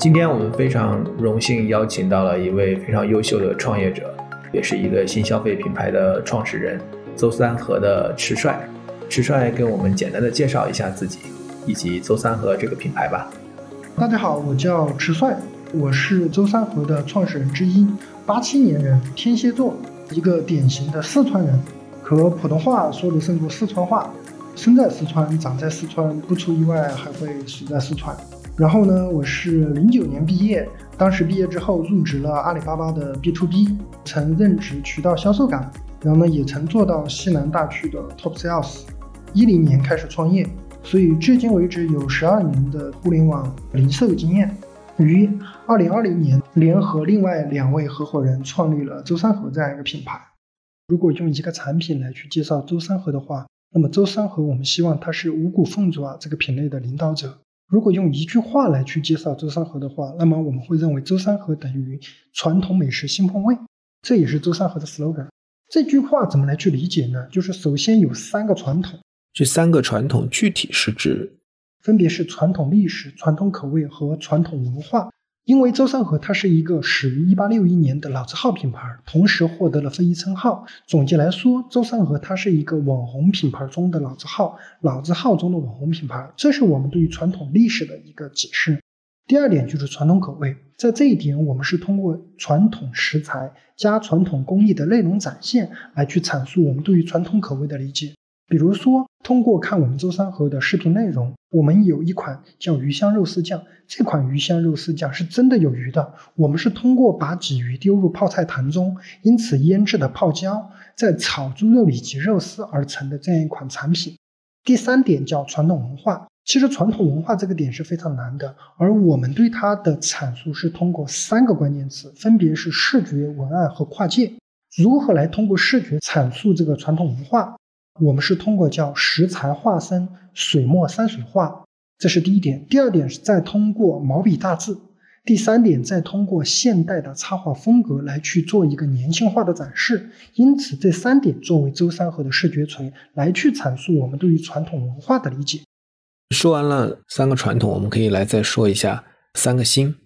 今天我们非常荣幸邀请到了一位非常优秀的创业者，也是一个新消费品牌的创始人，周三和的迟帅。迟帅跟我们简单的介绍一下自己以及周三和这个品牌吧。大家好，我叫迟帅，我是周三和的创始人之一，八七年人，天蝎座，一个典型的四川人，可普通话说的胜过四川话，生在四川，长在四川，不出意外还会死在四川。然后呢，我是零九年毕业，当时毕业之后入职了阿里巴巴的 B to B，曾任职渠道销售岗，然后呢也曾做到西南大区的 Top Sales。一零年开始创业，所以至今为止有十二年的互联网零售经验。于二零二零年联合另外两位合伙人创立了周三和这样一个品牌。如果用一个产品来去介绍周三和的话，那么周三和我们希望它是五谷凤爪这个品类的领导者。如果用一句话来去介绍周三河的话，那么我们会认为周三河等于传统美食新风味，这也是周三河的 slogan。这句话怎么来去理解呢？就是首先有三个传统，这三个传统具体是指，分别是传统历史、传统口味和传统文化。因为周三和它是一个始于一八六一年的老字号品牌，同时获得了非遗称号。总结来说，周三和它是一个网红品牌中的老字号，老字号中的网红品牌，这是我们对于传统历史的一个解释。第二点就是传统口味，在这一点，我们是通过传统食材加传统工艺的内容展现，来去阐述我们对于传统口味的理解。比如说，通过看我们周三和的视频内容，我们有一款叫鱼香肉丝酱。这款鱼香肉丝酱是真的有鱼的。我们是通过把鲫鱼丢入泡菜坛中，因此腌制的泡椒，在炒猪肉里及肉丝而成的这样一款产品。第三点叫传统文化。其实传统文化这个点是非常难的，而我们对它的阐述是通过三个关键词，分别是视觉、文案和跨界。如何来通过视觉阐述这个传统文化？我们是通过叫石材化身、水墨山水画，这是第一点。第二点是再通过毛笔大字，第三点再通过现代的插画风格来去做一个年轻化的展示。因此，这三点作为周三河的视觉锤来去阐述我们对于传统文化的理解。说完了三个传统，我们可以来再说一下三个新，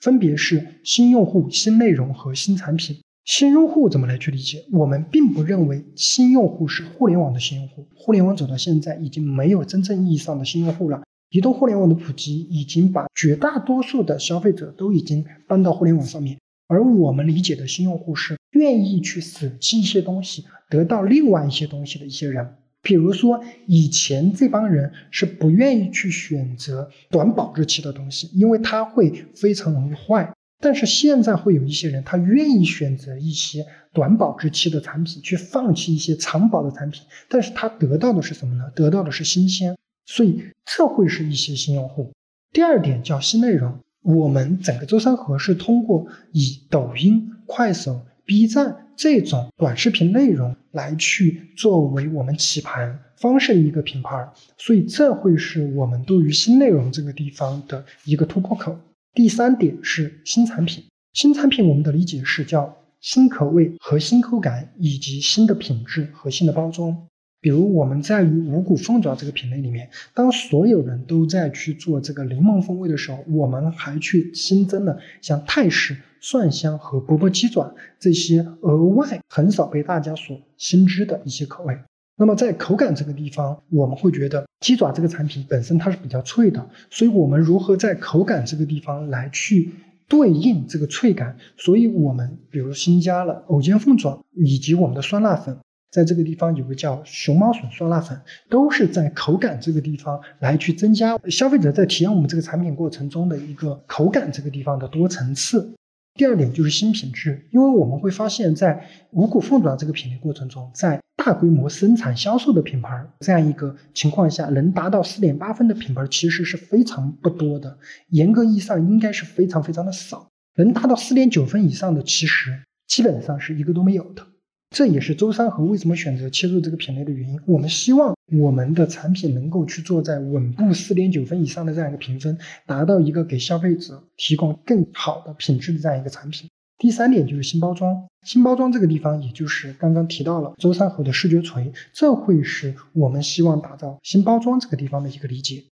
分别是新用户、新内容和新产品。新用户怎么来去理解？我们并不认为新用户是互联网的新用户。互联网走到现在，已经没有真正意义上的新用户了。移动互联网的普及已经把绝大多数的消费者都已经搬到互联网上面。而我们理解的新用户是愿意去舍弃一些东西，得到另外一些东西的一些人。比如说，以前这帮人是不愿意去选择短保质期的东西，因为它会非常容易坏。但是现在会有一些人，他愿意选择一些短保质期的产品，去放弃一些长保的产品，但是他得到的是什么呢？得到的是新鲜，所以这会是一些新用户。第二点叫新内容，我们整个周三河是通过以抖音、快手、B 站这种短视频内容来去作为我们起盘方式的一个品牌，所以这会是我们对于新内容这个地方的一个突破口。第三点是新产品，新产品我们的理解是叫新口味和新口感，以及新的品质和新的包装。比如我们在于五谷凤爪这个品类里面，当所有人都在去做这个柠檬风味的时候，我们还去新增了像泰式蒜香和钵钵鸡爪这些额外很少被大家所新知的一些口味。那么在口感这个地方，我们会觉得鸡爪这个产品本身它是比较脆的，所以我们如何在口感这个地方来去对应这个脆感？所以我们比如新加了藕尖凤爪以及我们的酸辣粉，在这个地方有个叫熊猫笋酸辣粉，都是在口感这个地方来去增加消费者在体验我们这个产品过程中的一个口感这个地方的多层次。第二点就是新品质，因为我们会发现，在五谷凤爪这个品类过程中，在大规模生产销售的品牌，这样一个情况下，能达到四点八分的品牌其实是非常不多的。严格意义上，应该是非常非常的少。能达到四点九分以上的，其实基本上是一个都没有的。这也是周三和为什么选择切入这个品类的原因。我们希望我们的产品能够去做在稳步四点九分以上的这样一个评分，达到一个给消费者提供更好的品质的这样一个产品。第三点就是新包装，新包装这个地方，也就是刚刚提到了周三河的视觉锤，这会是我们希望打造新包装这个地方的一个理解。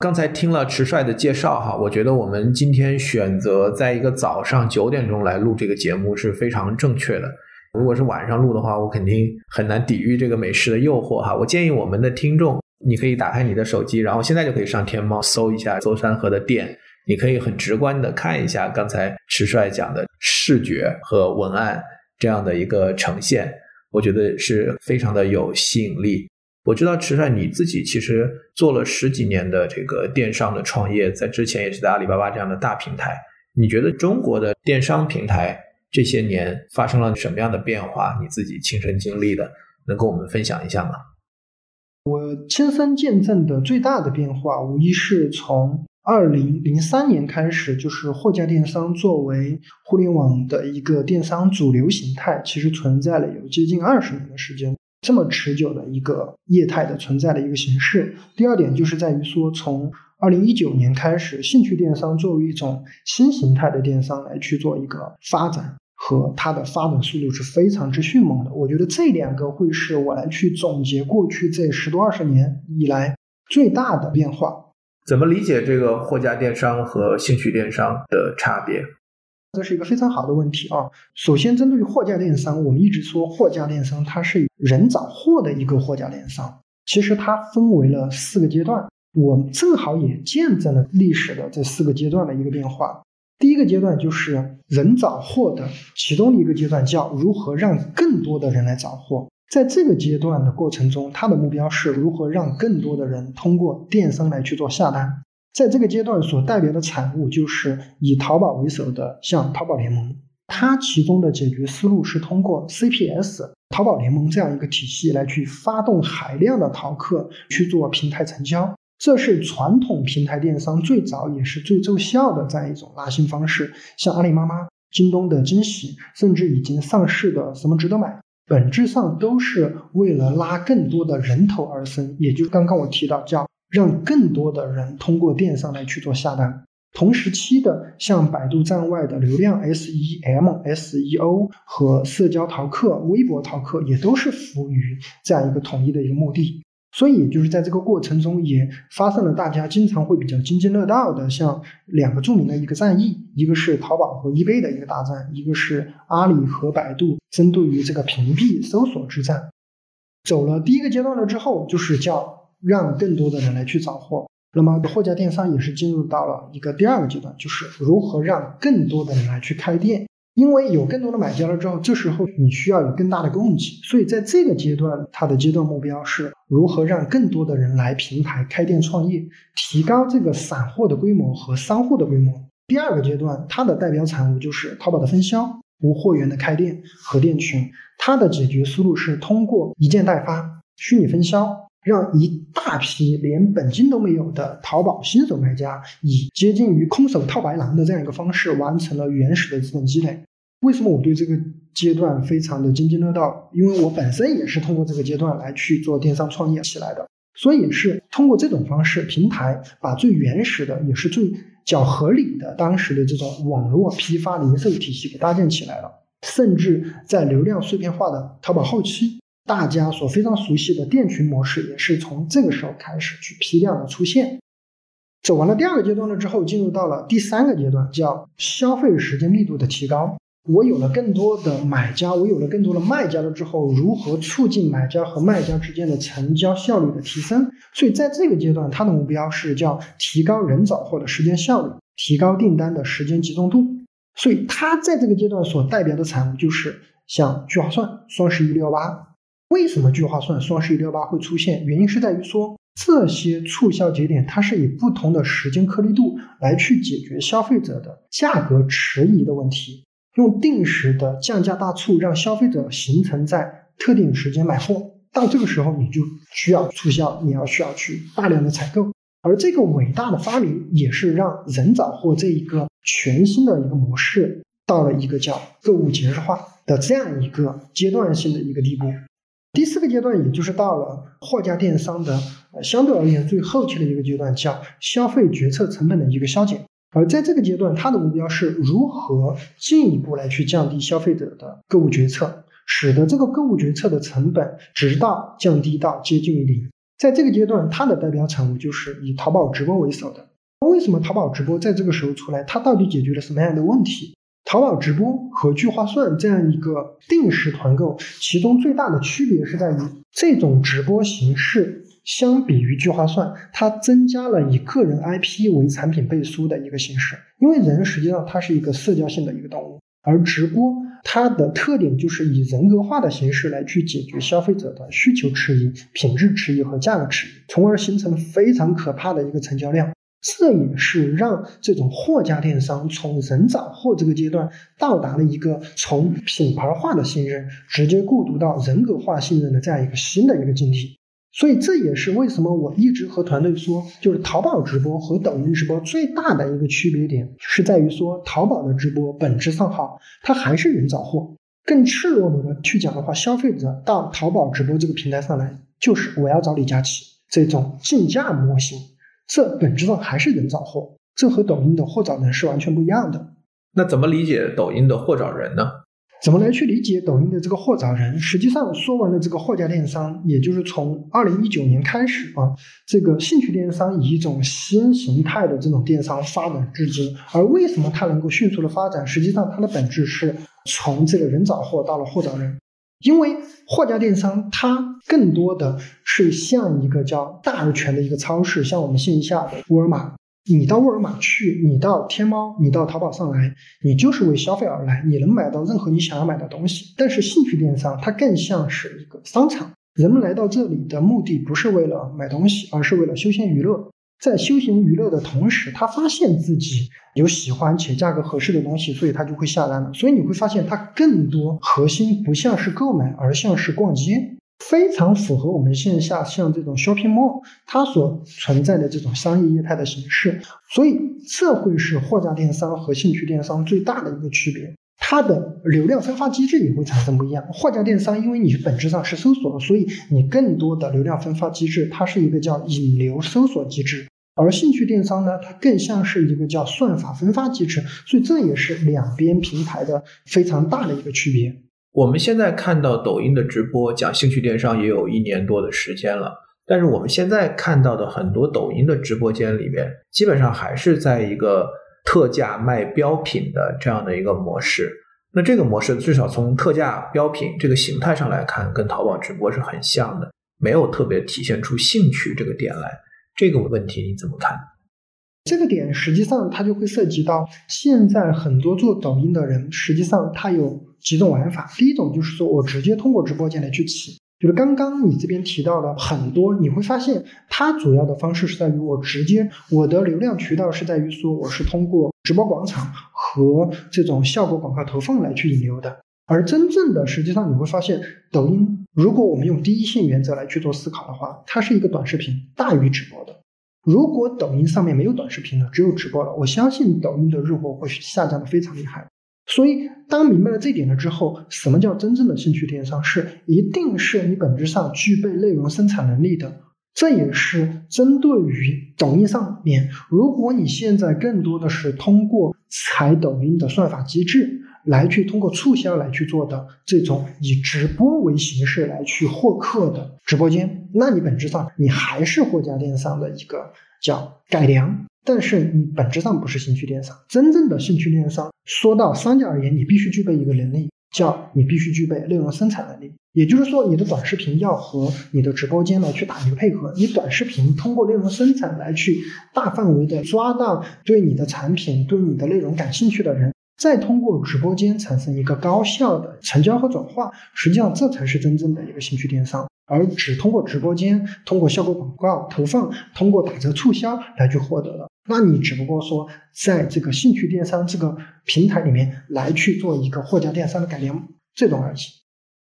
刚才听了迟帅的介绍哈，我觉得我们今天选择在一个早上九点钟来录这个节目是非常正确的。如果是晚上录的话，我肯定很难抵御这个美食的诱惑哈。我建议我们的听众，你可以打开你的手机，然后现在就可以上天猫搜一下周山河的店。你可以很直观的看一下刚才迟帅讲的视觉和文案这样的一个呈现，我觉得是非常的有吸引力。我知道迟帅你自己其实做了十几年的这个电商的创业，在之前也是在阿里巴巴这样的大平台。你觉得中国的电商平台这些年发生了什么样的变化？你自己亲身经历的，能跟我们分享一下吗？我亲身见证的最大的变化，无疑是从。二零零三年开始，就是货架电商作为互联网的一个电商主流形态，其实存在了有接近二十年的时间，这么持久的一个业态的存在的一个形式。第二点就是在于说，从二零一九年开始，兴趣电商作为一种新形态的电商来去做一个发展，和它的发展速度是非常之迅猛的。我觉得这两个会是我来去总结过去这十多二十年以来最大的变化。怎么理解这个货架电商和兴趣电商的差别？这是一个非常好的问题啊！首先，针对于货架电商，我们一直说货架电商它是人找货的一个货架电商。其实它分为了四个阶段，我们正好也见证了历史的这四个阶段的一个变化。第一个阶段就是人找货的其中一个阶段，叫如何让更多的人来找货。在这个阶段的过程中，它的目标是如何让更多的人通过电商来去做下单。在这个阶段所代表的产物就是以淘宝为首的像淘宝联盟，它其中的解决思路是通过 CPS 淘宝联盟这样一个体系来去发动海量的淘客去做平台成交。这是传统平台电商最早也是最奏效的这样一种拉新方式。像阿里妈妈、京东的惊喜，甚至已经上市的什么值得买。本质上都是为了拉更多的人头而生，也就是刚刚我提到，叫让更多的人通过电商来去做下单。同时期的像百度站外的流量 SEM、SEO 和社交淘客、微博淘客，也都是服务于这样一个统一的一个目的。所以，就是在这个过程中，也发生了大家经常会比较津津乐道的，像两个著名的一个战役，一个是淘宝和易贝的一个大战，一个是阿里和百度针对于这个屏蔽搜索之战。走了第一个阶段了之后，就是叫让更多的人来去找货。那么，货架电商也是进入到了一个第二个阶段，就是如何让更多的人来去开店。因为有更多的买家了之后，这时候你需要有更大的供给，所以在这个阶段，它的阶段目标是如何让更多的人来平台开店创业，提高这个散货的规模和商户的规模。第二个阶段，它的代表产物就是淘宝的分销、无货源的开店和店群。它的解决思路是通过一件代发、虚拟分销，让一大批连本金都没有的淘宝新手卖家，以接近于空手套白狼的这样一个方式，完成了原始的资本积累。为什么我对这个阶段非常的津津乐道？因为我本身也是通过这个阶段来去做电商创业起来的，所以是通过这种方式，平台把最原始的也是最较合理的当时的这种网络批发零售体系给搭建起来了。甚至在流量碎片化的淘宝后期，大家所非常熟悉的店群模式也是从这个时候开始去批量的出现。走完了第二个阶段了之后，进入到了第三个阶段，叫消费时间密度的提高。我有了更多的买家，我有了更多的卖家了之后，如何促进买家和卖家之间的成交效率的提升？所以在这个阶段，它的目标是叫提高人找货的时间效率，提高订单的时间集中度。所以它在这个阶段所代表的产物就是像聚划算、双十一六幺八。为什么聚划算、双十一六幺八会出现？原因是在于说这些促销节点，它是以不同的时间颗粒度来去解决消费者的价格迟疑的问题。用定时的降价大促，让消费者形成在特定时间买货，到这个时候你就需要促销，你要需要去大量的采购。而这个伟大的发明也是让人找货这一个全新的一个模式到了一个叫购物节日化的这样一个阶段性的一个地步。第四个阶段，也就是到了货架电商的相对而言最后期的一个阶段，叫消费决策成本的一个削减。而在这个阶段，它的目标是如何进一步来去降低消费者的购物决策，使得这个购物决策的成本直到降低到接近于零。在这个阶段，它的代表产物就是以淘宝直播为首的。那为什么淘宝直播在这个时候出来？它到底解决了什么样的问题？淘宝直播和聚划算这样一个定时团购，其中最大的区别是在于，这种直播形式相比于聚划算，它增加了以个人 IP 为产品背书的一个形式。因为人实际上它是一个社交性的一个动物，而直播。它的特点就是以人格化的形式来去解决消费者的需求迟疑、品质迟疑和价格迟疑，从而形成非常可怕的一个成交量。这也是让这种货架电商从人找货这个阶段到达了一个从品牌化的信任直接过渡到人格化信任的这样一个新的一个境地。所以这也是为什么我一直和团队说，就是淘宝直播和抖音直播最大的一个区别点是在于说，淘宝的直播本质上好，它还是人找货。更赤裸裸的去讲的话，消费者到淘宝直播这个平台上来，就是我要找李佳琦这种竞价模型，这本质上还是人找货，这和抖音的货找人是完全不一样的。那怎么理解抖音的货找人呢？怎么来去理解抖音的这个货找人？实际上说完了这个货架电商，也就是从二零一九年开始啊，这个兴趣电商以一种新形态的这种电商发展至今。而为什么它能够迅速的发展？实际上它的本质是从这个人找货到了货找人。因为货架电商它更多的是像一个叫大而全的一个超市，像我们线下的沃尔玛。你到沃尔玛去，你到天猫，你到淘宝上来，你就是为消费而来，你能买到任何你想要买的东西。但是兴趣电商它更像是一个商场，人们来到这里的目的不是为了买东西，而是为了休闲娱乐。在休闲娱乐的同时，他发现自己有喜欢且价格合适的东西，所以他就会下单了。所以你会发现，它更多核心不像是购买，而像是逛街。非常符合我们线下像这种 shopping mall 它所存在的这种商业业态的形式，所以这会是货架电商和兴趣电商最大的一个区别。它的流量分发机制也会产生不一样。货架电商因为你本质上是搜索，所以你更多的流量分发机制，它是一个叫引流搜索机制；而兴趣电商呢，它更像是一个叫算法分发机制。所以这也是两边平台的非常大的一个区别。我们现在看到抖音的直播讲兴趣电商也有一年多的时间了，但是我们现在看到的很多抖音的直播间里面，基本上还是在一个特价卖标品的这样的一个模式。那这个模式至少从特价标品这个形态上来看，跟淘宝直播是很像的，没有特别体现出兴趣这个点来。这个问题你怎么看？这个点实际上它就会涉及到现在很多做抖音的人，实际上他有。几种玩法，第一种就是说我直接通过直播间来去起，就是刚刚你这边提到的很多，你会发现它主要的方式是在于我直接我的流量渠道是在于说我是通过直播广场和这种效果广告投放来去引流的，而真正的实际上你会发现，抖音如果我们用第一性原则来去做思考的话，它是一个短视频大于直播的。如果抖音上面没有短视频了，只有直播了，我相信抖音的日活会下降的非常厉害。所以，当明白了这一点了之后，什么叫真正的兴趣电商？是一定是你本质上具备内容生产能力的。这也是针对于抖音上面，如果你现在更多的是通过踩抖音的算法机制来去通过促销来去做的这种以直播为形式来去获客的直播间，那你本质上你还是货架电商的一个叫改良。但是你本质上不是兴趣电商，真正的兴趣电商，说到商家而言，你必须具备一个能力，叫你必须具备内容生产能力。也就是说，你的短视频要和你的直播间来去打一个配合，你短视频通过内容生产来去大范围的抓到对你的产品、对你的内容感兴趣的人。再通过直播间产生一个高效的成交和转化，实际上这才是真正的一个兴趣电商，而只通过直播间、通过效果广告投放、通过打折促销来去获得的，那你只不过说在这个兴趣电商这个平台里面来去做一个货架电商的改良，这种而已。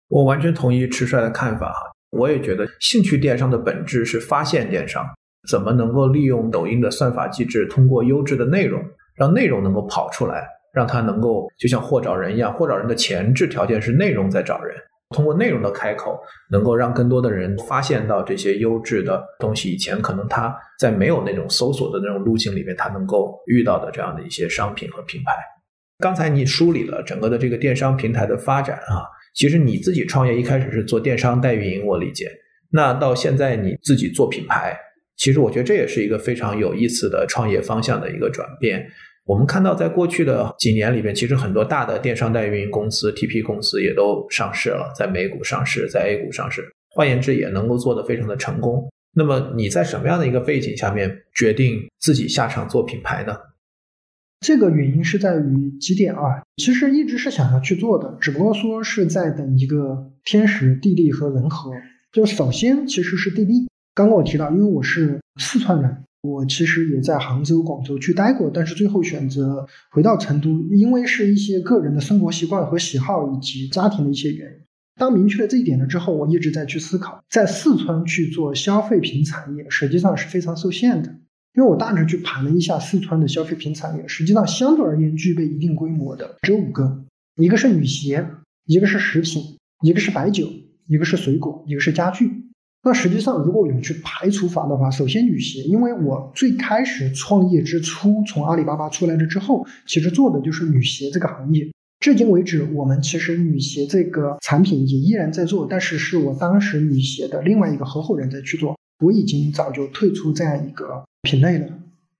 我完全同意迟帅的看法哈，我也觉得兴趣电商的本质是发现电商，怎么能够利用抖音的算法机制，通过优质的内容，让内容能够跑出来，让它能够就像货找人一样，货找人的前置条件是内容在找人。通过内容的开口，能够让更多的人发现到这些优质的东西。以前可能他在没有那种搜索的那种路径里面，他能够遇到的这样的一些商品和品牌。刚才你梳理了整个的这个电商平台的发展啊，其实你自己创业一开始是做电商代运营，我理解。那到现在你自己做品牌，其实我觉得这也是一个非常有意思的创业方向的一个转变。我们看到，在过去的几年里边，其实很多大的电商代运营公司、TP 公司也都上市了，在美股上市，在 A 股上市。换言之，也能够做得非常的成功。那么，你在什么样的一个背景下面决定自己下场做品牌呢？这个原因是在于几点啊？其实一直是想要去做的，只不过说是在等一个天时、地利和人和。就首先其实是地利。刚刚我提到，因为我是四川人。我其实也在杭州、广州去待过，但是最后选择回到成都，因为是一些个人的生活习惯和喜好，以及家庭的一些原因。当明确了这一点了之后，我一直在去思考，在四川去做消费品产业，实际上是非常受限的。因为我大致去盘了一下四川的消费品产业，实际上相对而言具备一定规模的只有五个：一个是女鞋，一个是食品，一个是白酒，一个是水果，一个是家具。那实际上，如果有去排除法的话，首先女鞋，因为我最开始创业之初，从阿里巴巴出来了之后，其实做的就是女鞋这个行业。至今为止，我们其实女鞋这个产品也依然在做，但是是我当时女鞋的另外一个合伙人在去做，我已经早就退出这样一个品类了。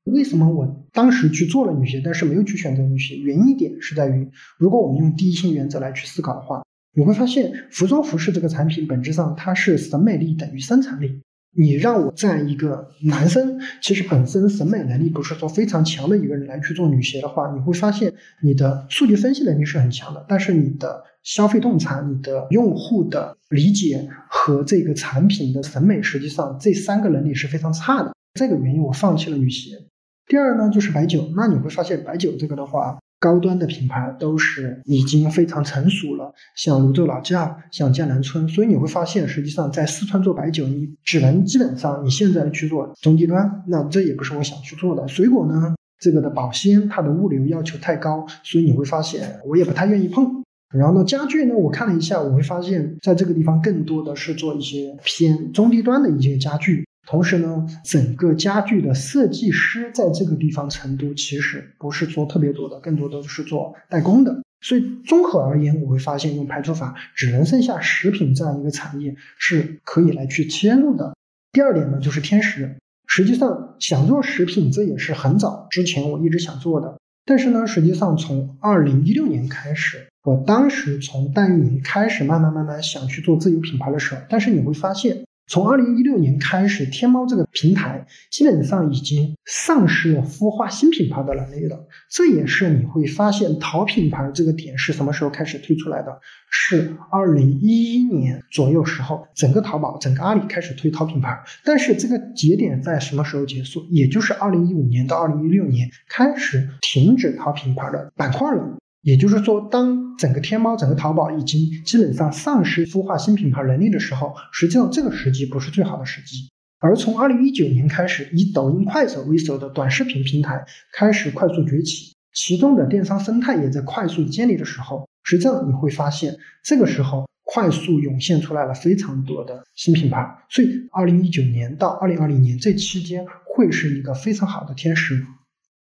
为什么我当时去做了女鞋，但是没有去选择女鞋？原因点是在于，如果我们用第一性原则来去思考的话。你会发现，服装服饰这个产品本质上它是审美力等于生产力。你让我这样一个男生，其实本身审美能力不是说非常强的一个人来去做女鞋的话，你会发现你的数据分析能力是很强的，但是你的消费洞察、你的用户的理解和这个产品的审美，实际上这三个能力是非常差的。这个原因我放弃了女鞋。第二呢，就是白酒。那你会发现白酒这个的话。高端的品牌都是已经非常成熟了，像泸州老窖，像江南春，所以你会发现，实际上在四川做白酒，你只能基本上你现在去做中低端，那这也不是我想去做的。水果呢，这个的保鲜，它的物流要求太高，所以你会发现我也不太愿意碰。然后呢，家具呢，我看了一下，我会发现在这个地方更多的是做一些偏中低端的一些家具。同时呢，整个家具的设计师在这个地方，成都其实不是做特别多的，更多的是做代工的。所以综合而言，我会发现用排除法，只能剩下食品这样一个产业是可以来去切入的。第二点呢，就是天时。实际上想做食品，这也是很早之前我一直想做的。但是呢，实际上从二零一六年开始，我当时从代运营开始，慢慢慢慢想去做自有品牌的时候，但是你会发现。从二零一六年开始，天猫这个平台基本上已经丧失了孵化新品牌的能力了。这也是你会发现淘品牌这个点是什么时候开始推出来的？是二零一一年左右时候，整个淘宝、整个阿里开始推淘品牌。但是这个节点在什么时候结束？也就是二零一五年到二零一六年开始停止淘品牌的板块了。也就是说，当整个天猫、整个淘宝已经基本上丧失孵化新品牌能力的时候，实际上这个时机不是最好的时机。而从二零一九年开始，以抖音、快手为首的短视频平台开始快速崛起，其中的电商生态也在快速建立的时候，实际上你会发现，这个时候快速涌现出来了非常多的新品牌。所以，二零一九年到二零二零年这期间会是一个非常好的天时。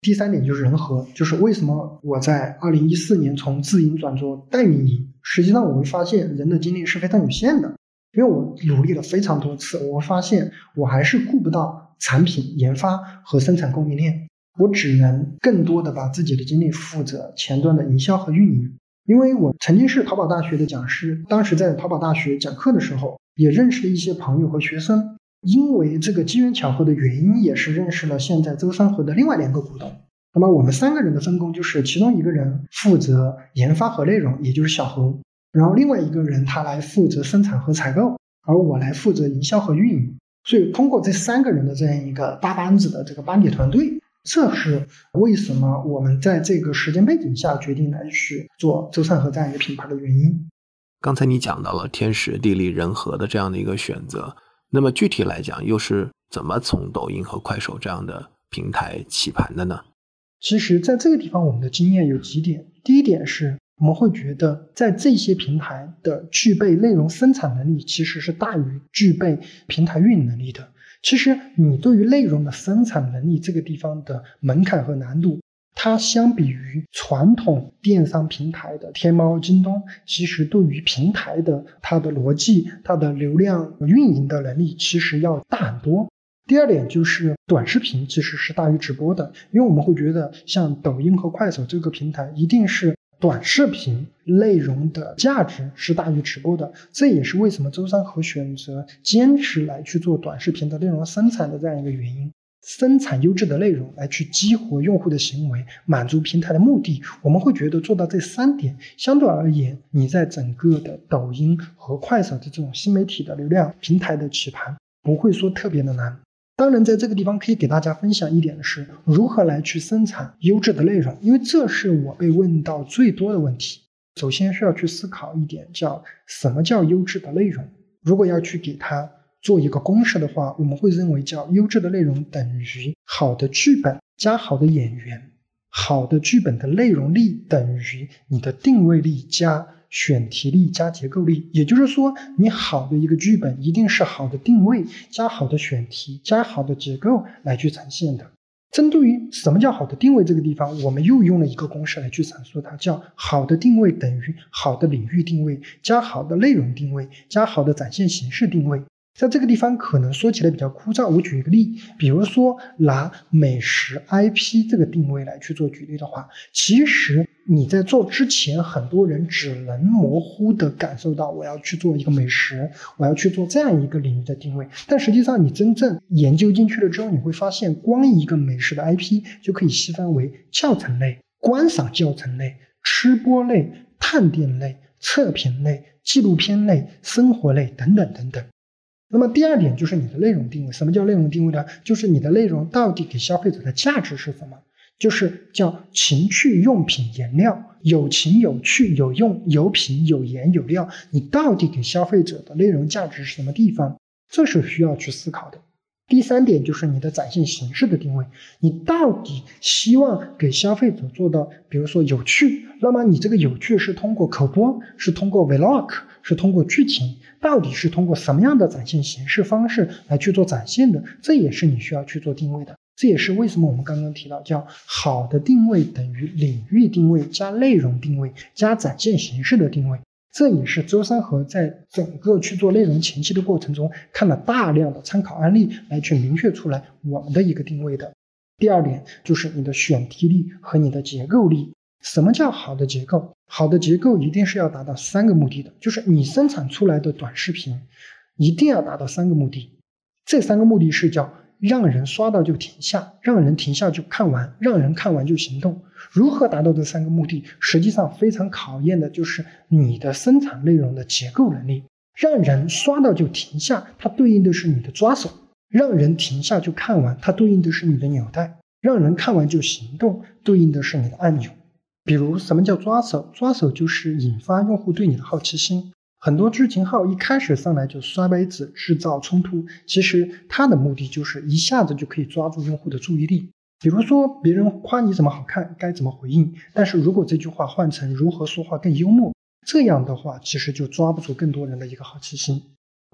第三点就是人和，就是为什么我在二零一四年从自营转做代运营，实际上我会发现人的精力是非常有限的，因为我努力了非常多次，我发现我还是顾不到产品研发和生产供应链，我只能更多的把自己的精力负责前端的营销和运营。因为我曾经是淘宝大学的讲师，当时在淘宝大学讲课的时候，也认识了一些朋友和学生。因为这个机缘巧合的原因，也是认识了现在周三和的另外两个股东。那么我们三个人的分工就是，其中一个人负责研发和内容，也就是小何；然后另外一个人他来负责生产和采购，而我来负责营销和运营。所以通过这三个人的这样一个大班子的这个班底团队，这是为什么我们在这个时间背景下决定来去做周三和这样一个品牌的原因。刚才你讲到了天时地利人和的这样的一个选择，那么具体来讲，又是怎么从抖音和快手这样的平台起盘的呢？其实，在这个地方，我们的经验有几点。第一点是，我们会觉得，在这些平台的具备内容生产能力，其实是大于具备平台运营能力的。其实，你对于内容的生产能力这个地方的门槛和难度。它相比于传统电商平台的天猫、京东，其实对于平台的它的逻辑、它的流量运营的能力，其实要大很多。第二点就是短视频其实是大于直播的，因为我们会觉得像抖音和快手这个平台，一定是短视频内容的价值是大于直播的。这也是为什么周三和选择坚持来去做短视频的内容生产的这样一个原因。生产优质的内容来去激活用户的行为，满足平台的目的，我们会觉得做到这三点，相对而言，你在整个的抖音和快手的这种新媒体的流量平台的起盘，不会说特别的难。当然，在这个地方可以给大家分享一点的是，如何来去生产优质的内容，因为这是我被问到最多的问题。首先需要去思考一点，叫什么叫优质的内容？如果要去给它。做一个公式的话，我们会认为叫优质的内容等于好的剧本加好的演员，好的剧本的内容力等于你的定位力加选题力加结构力。也就是说，你好的一个剧本一定是好的定位加好的选题加好的结构来去呈现的。针对于什么叫好的定位这个地方，我们又用了一个公式来去阐述它，叫好的定位等于好的领域定位加好的内容定位加好的展现形式定位。在这个地方可能说起来比较枯燥，我举一个例，比如说拿美食 IP 这个定位来去做举例的话，其实你在做之前，很多人只能模糊的感受到我要去做一个美食，我要去做这样一个领域的定位，但实际上你真正研究进去了之后，你会发现，光一个美食的 IP 就可以细分为教程类、观赏教程类、吃播类、探店类、测评类、纪录片类、生活类等等等等。那么第二点就是你的内容定位。什么叫内容定位呢？就是你的内容到底给消费者的价值是什么？就是叫情趣用品颜料，有情有趣有用有品有颜有料。你到底给消费者的内容价值是什么地方？这是需要去思考的。第三点就是你的展现形式的定位。你到底希望给消费者做到，比如说有趣，那么你这个有趣是通过口播，是通过 vlog，是通过剧情。到底是通过什么样的展现形式方式来去做展现的？这也是你需要去做定位的。这也是为什么我们刚刚提到叫好的定位等于领域定位加内容定位加展现形式的定位。这也是周三和在整个去做内容前期的过程中看了大量的参考案例来去明确出来我们的一个定位的。第二点就是你的选题力和你的结构力。什么叫好的结构？好的结构一定是要达到三个目的的，就是你生产出来的短视频一定要达到三个目的。这三个目的是叫让人刷到就停下，让人停下就看完，让人看完就行动。如何达到这三个目的？实际上非常考验的就是你的生产内容的结构能力。让人刷到就停下，它对应的是你的抓手；让人停下就看完，它对应的是你的纽带；让人看完就行动，对应的是你的按钮。比如，什么叫抓手？抓手就是引发用户对你的好奇心。很多知情号一开始上来就摔杯子，制造冲突，其实它的目的就是一下子就可以抓住用户的注意力。比如说，别人夸你怎么好看，该怎么回应？但是如果这句话换成如何说话更幽默，这样的话，其实就抓不住更多人的一个好奇心。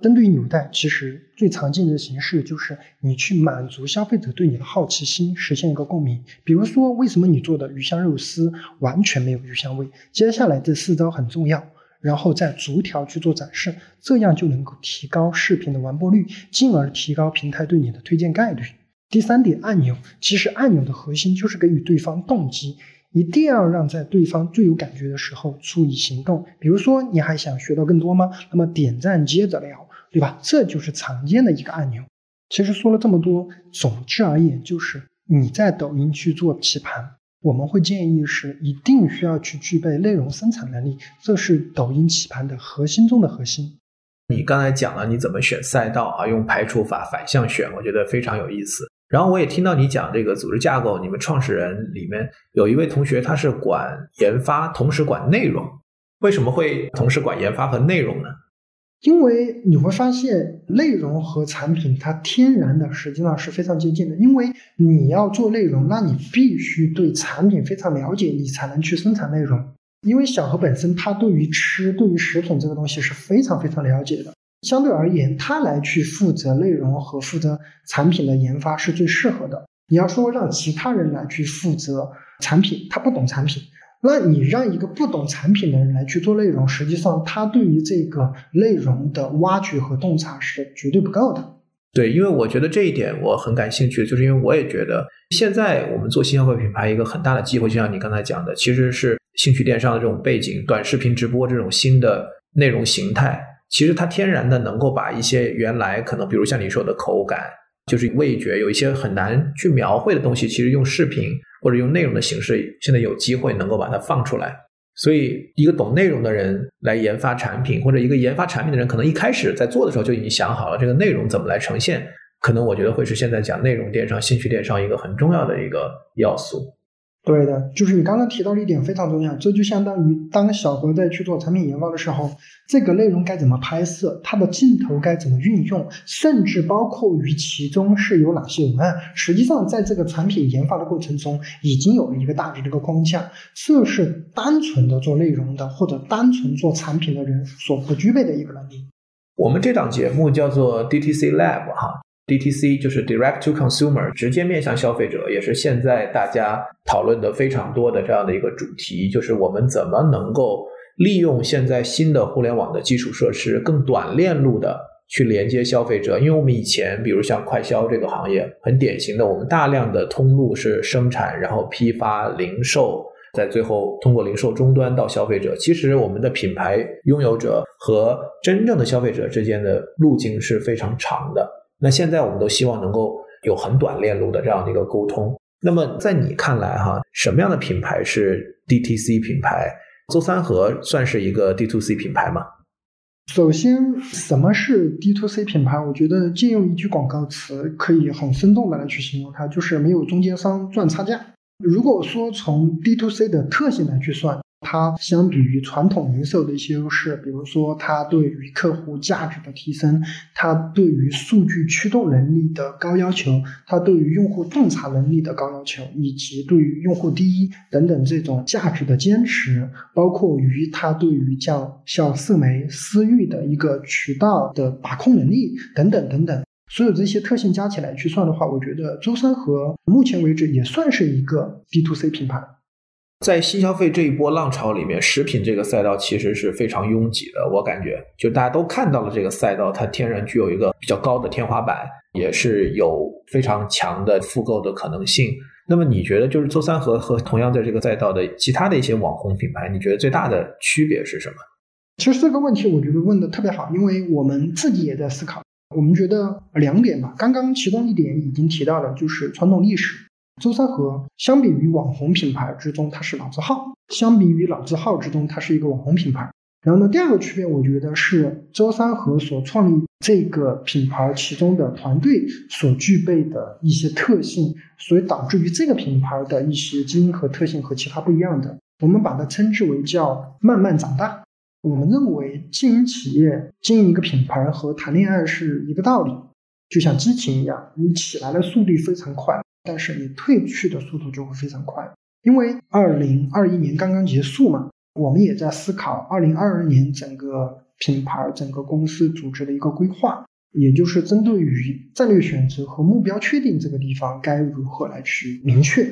针对纽带，其实最常见的形式就是你去满足消费者对你的好奇心，实现一个共鸣。比如说，为什么你做的鱼香肉丝完全没有鱼香味？接下来这四招很重要，然后再逐条去做展示，这样就能够提高视频的完播率，进而提高平台对你的推荐概率。第三点，按钮，其实按钮的核心就是给予对方动机。一定要让在对方最有感觉的时候注意行动。比如说，你还想学到更多吗？那么点赞接着聊，对吧？这就是常见的一个按钮。其实说了这么多，总之而言，就是你在抖音去做棋盘，我们会建议是一定需要去具备内容生产能力，这是抖音棋盘的核心中的核心。你刚才讲了你怎么选赛道啊，用排除法反向选，我觉得非常有意思。然后我也听到你讲这个组织架构，你们创始人里面有一位同学，他是管研发，同时管内容。为什么会同时管研发和内容呢？因为你会发现，内容和产品它天然的实际上是非常接近的。因为你要做内容，那你必须对产品非常了解，你才能去生产内容。因为小何本身他对于吃、对于食品这个东西是非常非常了解的，相对而言，他来去负责内容和负责产品的研发是最适合的。你要说让其他人来去负责产品，他不懂产品。那你让一个不懂产品的人来去做内容，实际上他对于这个内容的挖掘和洞察是绝对不够的。对，因为我觉得这一点我很感兴趣，就是因为我也觉得现在我们做新消费品牌一个很大的机会，就像你刚才讲的，其实是兴趣电商的这种背景，短视频直播这种新的内容形态，其实它天然的能够把一些原来可能比如像你说的口感，就是味觉有一些很难去描绘的东西，其实用视频。或者用内容的形式，现在有机会能够把它放出来。所以，一个懂内容的人来研发产品，或者一个研发产品的人，可能一开始在做的时候就已经想好了这个内容怎么来呈现。可能我觉得会是现在讲内容电商、兴趣电商一个很重要的一个要素。对的，就是你刚刚提到的一点非常重要，这就相当于当小何在去做产品研发的时候，这个内容该怎么拍摄，它的镜头该怎么运用，甚至包括于其中是有哪些文案，实际上在这个产品研发的过程中，已经有了一个大致的一个框架，这是单纯的做内容的或者单纯做产品的人所不具备的一个能力。我们这档节目叫做 DTC Lab 哈。DTC 就是 Direct to Consumer，直接面向消费者，也是现在大家讨论的非常多的这样的一个主题，就是我们怎么能够利用现在新的互联网的基础设施，更短链路的去连接消费者。因为我们以前，比如像快销这个行业，很典型的，我们大量的通路是生产，然后批发、零售，在最后通过零售终端到消费者。其实我们的品牌拥有者和真正的消费者之间的路径是非常长的。那现在我们都希望能够有很短链路的这样的一个沟通。那么在你看来，哈，什么样的品牌是 DTC 品牌？周三和算是一个 DTC 品牌吗？首先，什么是 DTC 品牌？我觉得借用一句广告词可以很生动的来去形容它，就是没有中间商赚差价。如果说从 DTC 的特性来去算。它相比于传统零售的一些优势，比如说它对于客户价值的提升，它对于数据驱动能力的高要求，它对于用户洞察能力的高要求，以及对于用户第一等等这种价值的坚持，包括于它对于像像色媒私域的一个渠道的把控能力等等等等，所有这些特性加起来去算的话，我觉得周三和目前为止也算是一个 B to C 品牌。在新消费这一波浪潮里面，食品这个赛道其实是非常拥挤的。我感觉，就大家都看到了这个赛道，它天然具有一个比较高的天花板，也是有非常强的复购的可能性。那么，你觉得就是周三和和同样在这个赛道的其他的一些网红品牌，你觉得最大的区别是什么？其实这个问题我觉得问的特别好，因为我们自己也在思考。我们觉得两点吧，刚刚其中一点已经提到了，就是传统历史。周三和相比于网红品牌之中，它是老字号；相比于老字号之中，它是一个网红品牌。然后呢，第二个区别，我觉得是周三和所创立这个品牌其中的团队所具备的一些特性，所以导致于这个品牌的一些基因和特性和其他不一样的。我们把它称之为叫慢慢长大。我们认为经营企业、经营一个品牌和谈恋爱是一个道理，就像激情一样，你起来的速度非常快。但是你退去的速度就会非常快，因为二零二一年刚刚结束嘛，我们也在思考二零二二年整个品牌、整个公司组织的一个规划，也就是针对于战略选择和目标确定这个地方该如何来去明确。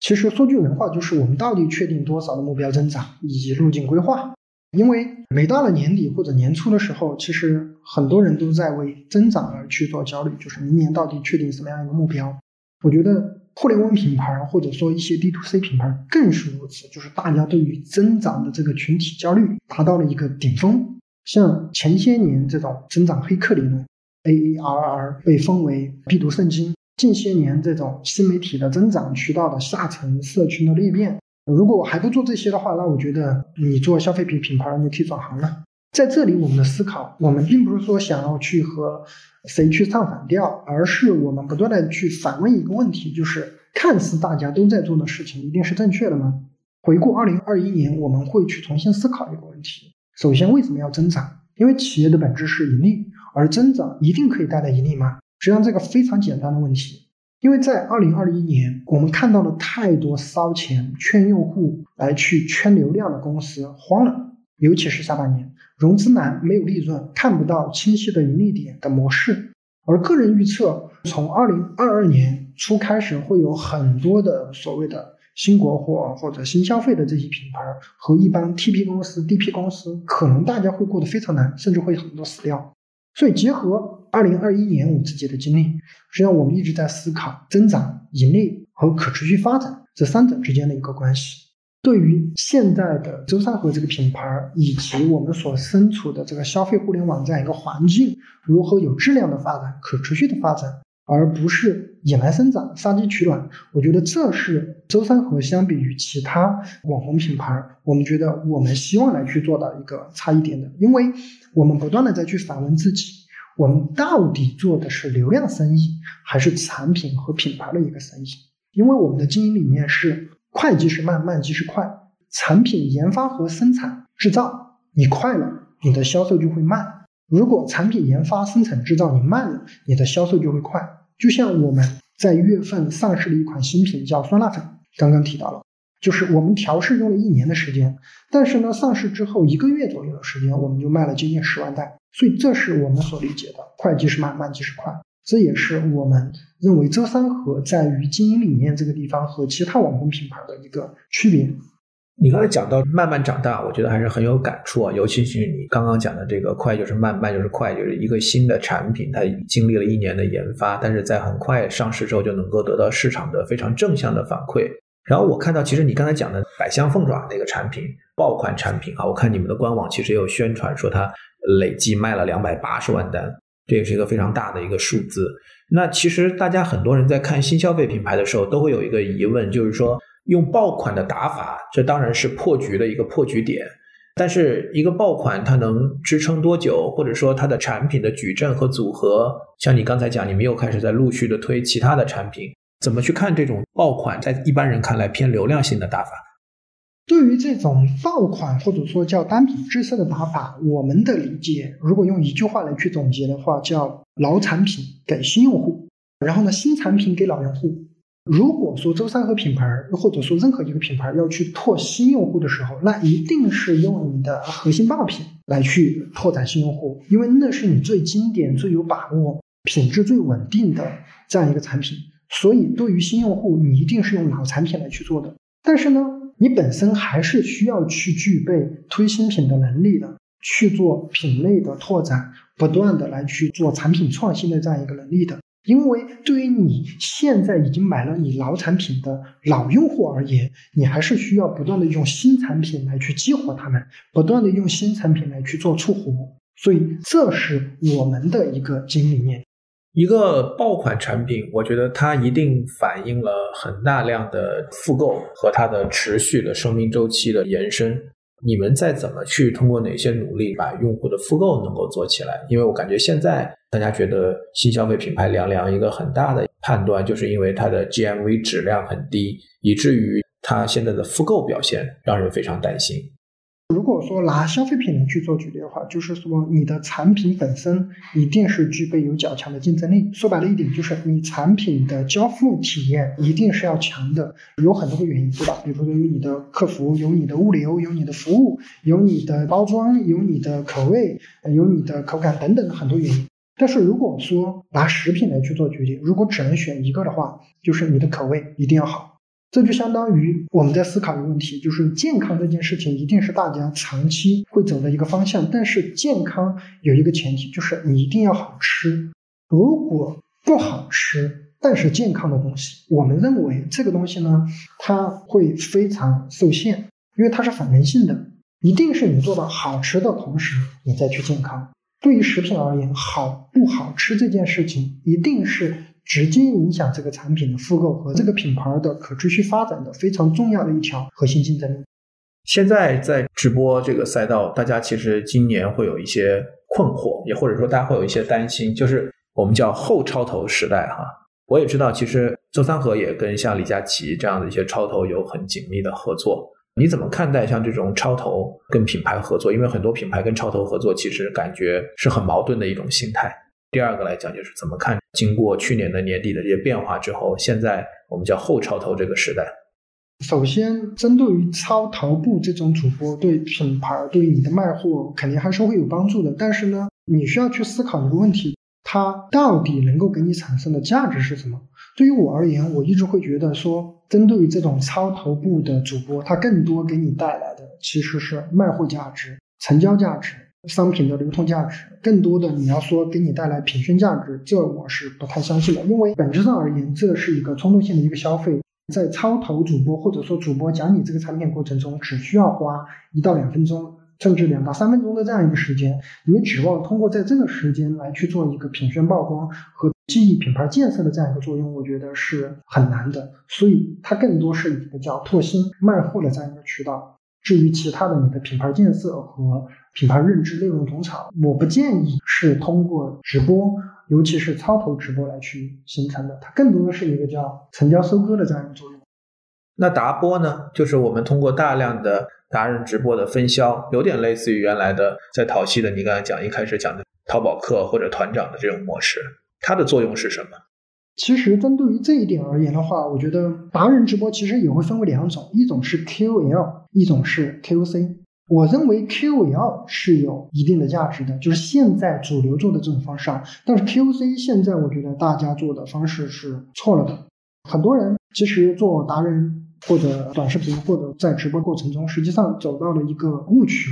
其实说句人话，就是我们到底确定多少的目标增长以及路径规划？因为每到了年底或者年初的时候，其实很多人都在为增长而去做焦虑，就是明年到底确定什么样一个目标？我觉得互联网品牌或者说一些 D to C 品牌更是如此，就是大家对于增长的这个群体焦虑达到了一个顶峰。像前些年这种增长黑客理论，AARR 被封为必读圣经；近些年这种新媒体的增长渠道的下沉社群的裂变，如果还不做这些的话，那我觉得你做消费品品牌你可以转行了。在这里，我们的思考，我们并不是说想要去和。谁去唱反调，而是我们不断的去反问一个问题，就是看似大家都在做的事情，一定是正确的吗？回顾二零二一年，我们会去重新思考一个问题：首先，为什么要增长？因为企业的本质是盈利，而增长一定可以带来盈利吗？实际上，这个非常简单的问题。因为在二零二一年，我们看到了太多烧钱圈用户来去圈流量的公司慌了，尤其是下半年融资难、没有利润、看不到清晰的盈利点的模式。而个人预测，从二零二二年初开始，会有很多的所谓的。新国货或者新消费的这些品牌和一般 TP 公司、DP 公司，可能大家会过得非常难，甚至会很多死掉。所以结合二零二一年我自己的经历，实际上我们一直在思考增长、盈利和可持续发展这三者之间的一个关系。对于现在的周三和这个品牌以及我们所身处的这个消费互联网这样一个环境，如何有质量的发展、可持续的发展？而不是野蛮生长、杀鸡取卵。我觉得这是周三和相比于其他网红品牌，我们觉得我们希望来去做到一个差异点的，因为我们不断的在去反问自己：我们到底做的是流量生意，还是产品和品牌的一个生意？因为我们的经营理念是快即是慢，慢即是快。产品研发和生产制造，你快了，你的销售就会慢。如果产品研发、生产、制造你慢了，你的销售就会快。就像我们在月份上市的一款新品叫酸辣粉，刚刚提到了，就是我们调试用了一年的时间，但是呢，上市之后一个月左右的时间，我们就卖了接近十万袋。所以这是我们所理解的快即是慢，慢即是快。这也是我们认为周三和在于经营理念这个地方和其他网红品牌的一个区别。你刚才讲到慢慢长大，我觉得还是很有感触啊。尤其是你刚刚讲的这个快就是慢，慢就是快，就是一个新的产品，它经历了一年的研发，但是在很快上市之后就能够得到市场的非常正向的反馈。然后我看到，其实你刚才讲的百香凤爪那个产品爆款产品啊，我看你们的官网其实也有宣传说它累计卖了两百八十万单，这也是一个非常大的一个数字。那其实大家很多人在看新消费品牌的时候，都会有一个疑问，就是说。用爆款的打法，这当然是破局的一个破局点。但是一个爆款它能支撑多久，或者说它的产品的矩阵和组合，像你刚才讲，你们又开始在陆续的推其他的产品，怎么去看这种爆款在一般人看来偏流量性的打法？对于这种爆款或者说叫单品制色的打法，我们的理解，如果用一句话来去总结的话，叫老产品给新用户，然后呢新产品给老用户。如果说周三和品牌，或者说任何一个品牌要去拓新用户的时候，那一定是用你的核心爆品来去拓展新用户，因为那是你最经典、最有把握、品质最稳定的这样一个产品。所以，对于新用户，你一定是用老产品来去做的。但是呢，你本身还是需要去具备推新品的能力的，去做品类的拓展，不断的来去做产品创新的这样一个能力的。因为对于你现在已经买了你老产品的老用户而言，你还是需要不断的用新产品来去激活他们，不断的用新产品来去做促活，所以这是我们的一个经营理念。一个爆款产品，我觉得它一定反映了很大量的复购和它的持续的生命周期的延伸。你们再怎么去通过哪些努力把用户的复购能够做起来？因为我感觉现在大家觉得新消费品牌凉凉，一个很大的判断就是因为它的 GMV 质量很低，以至于它现在的复购表现让人非常担心。如果说拿消费品来去做举例的话，就是说你的产品本身一定是具备有较强的竞争力。说白了一点，就是你产品的交付体验一定是要强的。有很多个原因，对吧？比如说有你的客服，有你的物流，有你的服务，有你的包装，有你的口味，有你的口感等等很多原因。但是如果说拿食品来去做举例，如果只能选一个的话，就是你的口味一定要好。这就相当于我们在思考一个问题，就是健康这件事情一定是大家长期会走的一个方向。但是健康有一个前提，就是你一定要好吃。如果不好吃，但是健康的东西，我们认为这个东西呢，它会非常受限，因为它是反人性的。一定是你做到好吃的同时，你再去健康。对于食品而言，好不好吃这件事情，一定是。直接影响这个产品的复购和这个品牌的可持续发展的非常重要的一条核心竞争力。现在在直播这个赛道，大家其实今年会有一些困惑，也或者说大家会有一些担心，就是我们叫后超投时代哈。我也知道，其实周三和也跟像李佳琦这样的一些超投有很紧密的合作。你怎么看待像这种超投跟品牌合作？因为很多品牌跟超投合作，其实感觉是很矛盾的一种心态。第二个来讲，就是怎么看经过去年的年底的这些变化之后，现在我们叫后超投这个时代。首先，针对于超头部这种主播，对品牌、对你的卖货，肯定还是会有帮助的。但是呢，你需要去思考一个问题：它到底能够给你产生的价值是什么？对于我而言，我一直会觉得说，针对于这种超头部的主播，它更多给你带来的其实是卖货价值、成交价值、商品的流通价值。更多的，你要说给你带来品宣价值，这我是不太相信的。因为本质上而言，这是一个冲动性的一个消费。在超头主播或者说主播讲你这个产品过程中，只需要花一到两分钟。甚至两到三分钟的这样一个时间，你指望通过在这个时间来去做一个品宣曝光和记忆品牌建设的这样一个作用，我觉得是很难的。所以它更多是一个叫拓新卖货的这样一个渠道。至于其他的你的品牌建设和品牌认知、内容农场，我不建议是通过直播，尤其是超头直播来去形成的。它更多的是一个叫成交收割的这样一个作用。那达播呢？就是我们通过大量的。达人直播的分销有点类似于原来的在淘系的，你刚才讲一开始讲的淘宝客或者团长的这种模式，它的作用是什么？其实针对于这一点而言的话，我觉得达人直播其实也会分为两种，一种是 KOL，一种是 KOC。我认为 QL 是有一定的价值的，就是现在主流做的这种方式。啊。但是 QC 现在我觉得大家做的方式是错了的，很多人其实做达人。或者短视频，或者在直播过程中，实际上走到了一个误区，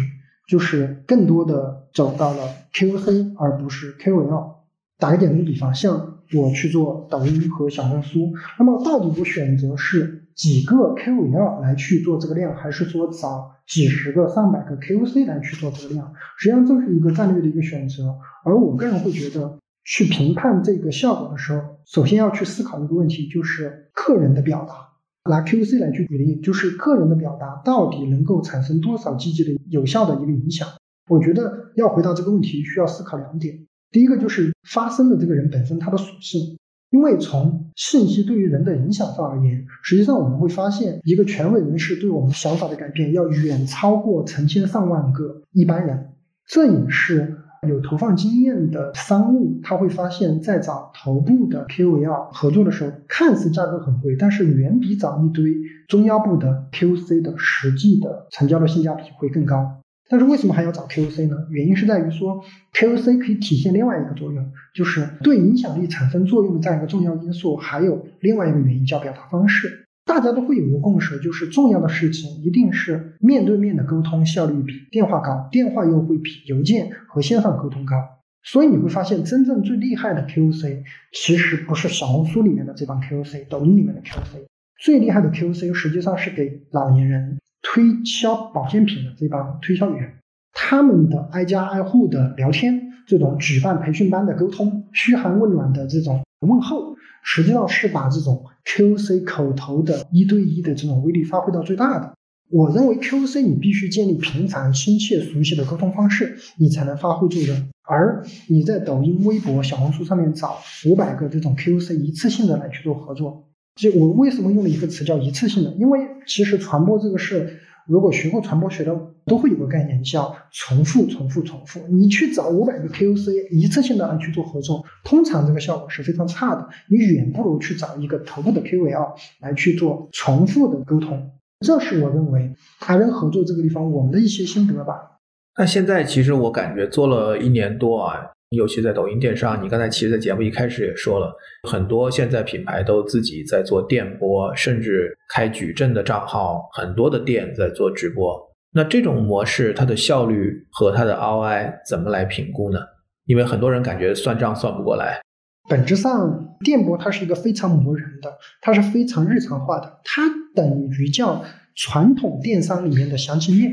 就是更多的走到了 QC 而不是 QL。打个简单的比方，像我去做抖音和小红书，那么到底我选择是几个 KOL 来去做这个量，还是说找几十个、上百个 KOC 来去做这个量？实际上这是一个战略的一个选择。而我个人会觉得，去评判这个效果的时候，首先要去思考一个问题，就是个人的表达。拿 QC 来去举例，就是个人的表达到底能够产生多少积极的、有效的一个影响？我觉得要回答这个问题，需要思考两点。第一个就是发声的这个人本身他的属性，因为从信息对于人的影响上而言，实际上我们会发现，一个权威人士对我们想法的改变要远超过成千上万个一般人，这也是。有投放经验的商务，他会发现，在找头部的 KOL 合作的时候，看似价格很贵，但是远比找一堆中腰部的 QC 的实际的成交的性价比会更高。但是为什么还要找 KOC 呢？原因是在于说，KOC 可以体现另外一个作用，就是对影响力产生作用的这样一个重要因素。还有另外一个原因叫表达方式。大家都会有一个共识，就是重要的事情一定是面对面的沟通效率比电话高，电话又会比邮件和线上沟通高。所以你会发现，真正最厉害的 KOC 其实不是小红书里面的这帮 KOC，抖音里面的 KOC，最厉害的 KOC 实际上是给老年人推销保健品的这帮推销员，他们的挨家挨户的聊天，这种举办培训班的沟通，嘘寒问暖的这种问候。实际上是把这种 QC 口头的一对一的这种威力发挥到最大的。我认为 QC 你必须建立平常亲切熟悉的沟通方式，你才能发挥作用。而你在抖音、微博、小红书上面找五百个这种 QC 一次性的来去做合作，就我为什么用了一个词叫一次性的？因为其实传播这个事。如果学过传播学的，都会有个概念叫重复、重复、重复。你去找五百个 KOC 一次性的来去做合作，通常这个效果是非常差的。你远不如去找一个头部的 KOL 来去做重复的沟通。这是我认为达人合作这个地方我们的一些心得吧。那现在其实我感觉做了一年多啊。尤其在抖音电商，你刚才其实，在节目一开始也说了很多，现在品牌都自己在做电播，甚至开矩阵的账号，很多的店在做直播。那这种模式，它的效率和它的 ROI 怎么来评估呢？因为很多人感觉算账算不过来。本质上，电播它是一个非常磨人的，它是非常日常化的，它等于叫传统电商里面的详情页。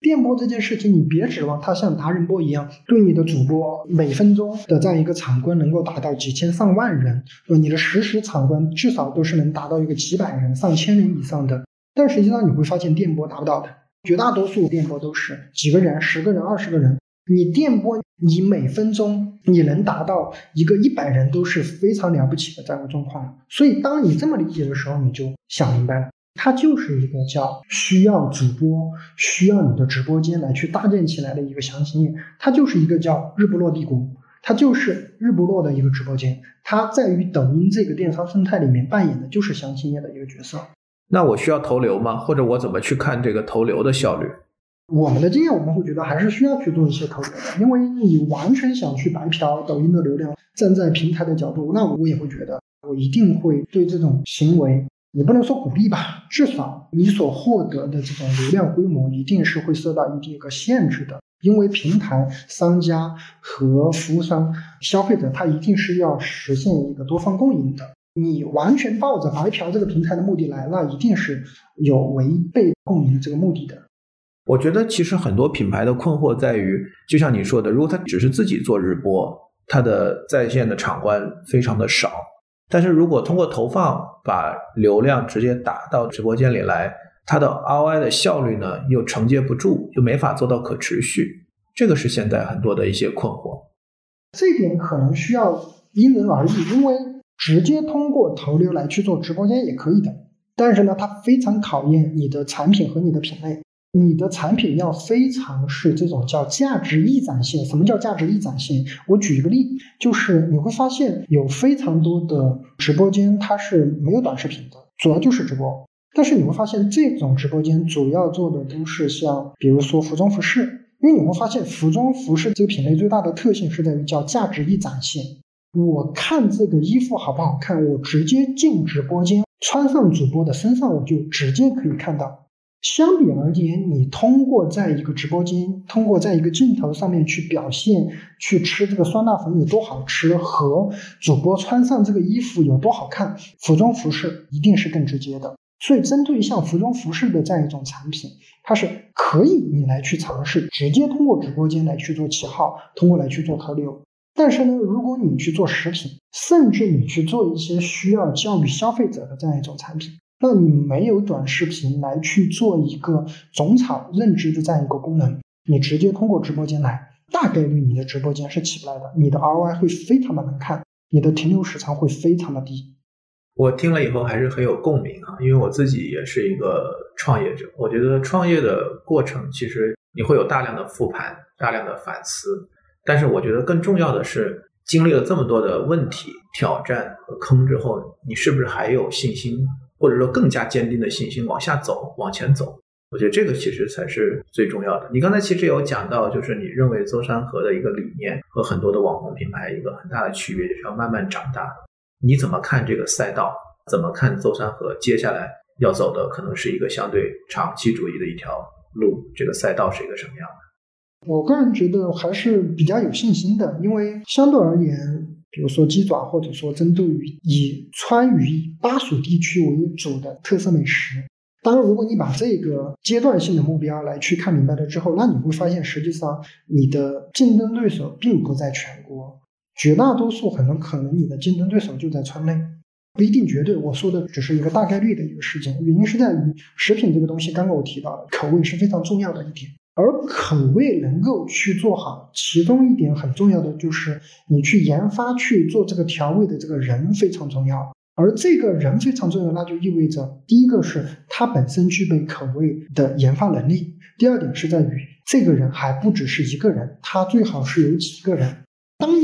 电波这件事情，你别指望它像达人播一样，对你的主播每分钟的这样一个场观能够达到几千上万人，说你的实时场观至少都是能达到一个几百人、上千人以上的。但实际上你会发现，电波达不到的，绝大多数电波都是几个人、十个人、二十个人。你电波，你每分钟你能达到一个一百人，都是非常了不起的这样一个状况。所以，当你这么理解的时候，你就想明白了。它就是一个叫需要主播、需要你的直播间来去搭建起来的一个详情页，它就是一个叫日不落帝国，它就是日不落的一个直播间，它在于抖音这个电商生态里面扮演的就是详情页的一个角色。那我需要投流吗？或者我怎么去看这个投流的效率？我们的经验，我们会觉得还是需要去做一些投流的，因为你完全想去白嫖抖音的流量，站在平台的角度，那我也会觉得，我一定会对这种行为，你不能说鼓励吧，至少你所获得的这种流量规模，一定是会受到一定一个限制的，因为平台、商家和服务商、消费者，他一定是要实现一个多方共赢的。你完全抱着白嫖这个平台的目的来，那一定是有违背共赢这个目的的。我觉得其实很多品牌的困惑在于，就像你说的，如果他只是自己做日播，他的在线的场观非常的少。但是如果通过投放把流量直接打到直播间里来，它的 ROI 的效率呢又承接不住，就没法做到可持续。这个是现在很多的一些困惑。这点可能需要因人而异，因为直接通过投流来去做直播间也可以的，但是呢，它非常考验你的产品和你的品类。你的产品要非常是这种叫价值易展现。什么叫价值易展现？我举一个例，就是你会发现有非常多的直播间，它是没有短视频的，主要就是直播。但是你会发现，这种直播间主要做的都是像，比如说服装服饰，因为你会发现，服装服饰这个品类最大的特性是在于叫价值易展现。我看这个衣服好不好看，我直接进直播间，穿上主播的身上，我就直接可以看到。相比而言，你通过在一个直播间，通过在一个镜头上面去表现，去吃这个酸辣粉有多好吃，和主播穿上这个衣服有多好看，服装服饰一定是更直接的。所以，针对像服装服饰的这样一种产品，它是可以你来去尝试，直接通过直播间来去做起号，通过来去做投流。但是呢，如果你去做食品，甚至你去做一些需要教育消费者的这样一种产品。那你没有短视频来去做一个种草认知的这样一个功能，你直接通过直播间来，大概率你的直播间是起不来的，你的 ROI 会非常的难看，你的停留时长会非常的低。我听了以后还是很有共鸣啊，因为我自己也是一个创业者，我觉得创业的过程其实你会有大量的复盘、大量的反思，但是我觉得更重要的是，经历了这么多的问题、挑战和坑之后，你是不是还有信心？或者说更加坚定的信心往下走，往前走，我觉得这个其实才是最重要的。你刚才其实有讲到，就是你认为舟山河的一个理念和很多的网红品牌一个很大的区别，就是要慢慢长大。你怎么看这个赛道？怎么看舟山河接下来要走的可能是一个相对长期主义的一条路？这个赛道是一个什么样的？我个人觉得还是比较有信心的，因为相对而言。比如说鸡爪，或者说针对于以川渝巴蜀地区为主的特色美食。当然，如果你把这个阶段性的目标来去看明白了之后，那你会发现，实际上你的竞争对手并不在全国，绝大多数很可能你的竞争对手就在川内，不一定绝对。我说的只是一个大概率的一个事情，原因是在于食品这个东西，刚刚我提到了口味是非常重要的一点。而口味能够去做好，其中一点很重要的就是你去研发去做这个调味的这个人非常重要。而这个人非常重要，那就意味着第一个是他本身具备口味的研发能力，第二点是在于这个人还不只是一个人，他最好是有几个人。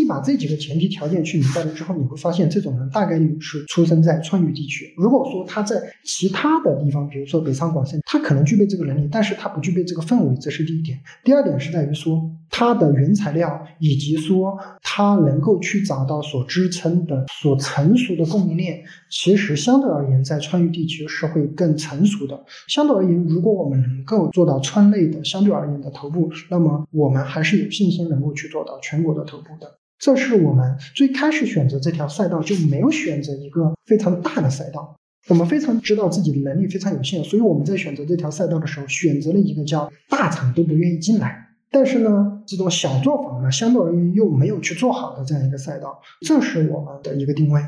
把这几个前提条件去明白了之后，你会发现这种人大概率是出生在川渝地区。如果说他在其他的地方，比如说北上广深，他可能具备这个能力，但是他不具备这个氛围，这是第一点。第二点是在于说他的原材料，以及说他能够去找到所支撑的、所成熟的供应链，其实相对而言，在川渝地区是会更成熟的。相对而言，如果我们能够做到川内的相对而言的头部，那么我们还是有信心能够去做到全国的头部的。这是我们最开始选择这条赛道就没有选择一个非常大的赛道。我们非常知道自己的能力非常有限，所以我们在选择这条赛道的时候，选择了一个叫大厂都不愿意进来，但是呢，这种小作坊呢，相对而言又没有去做好的这样一个赛道。这是我们的一个定位，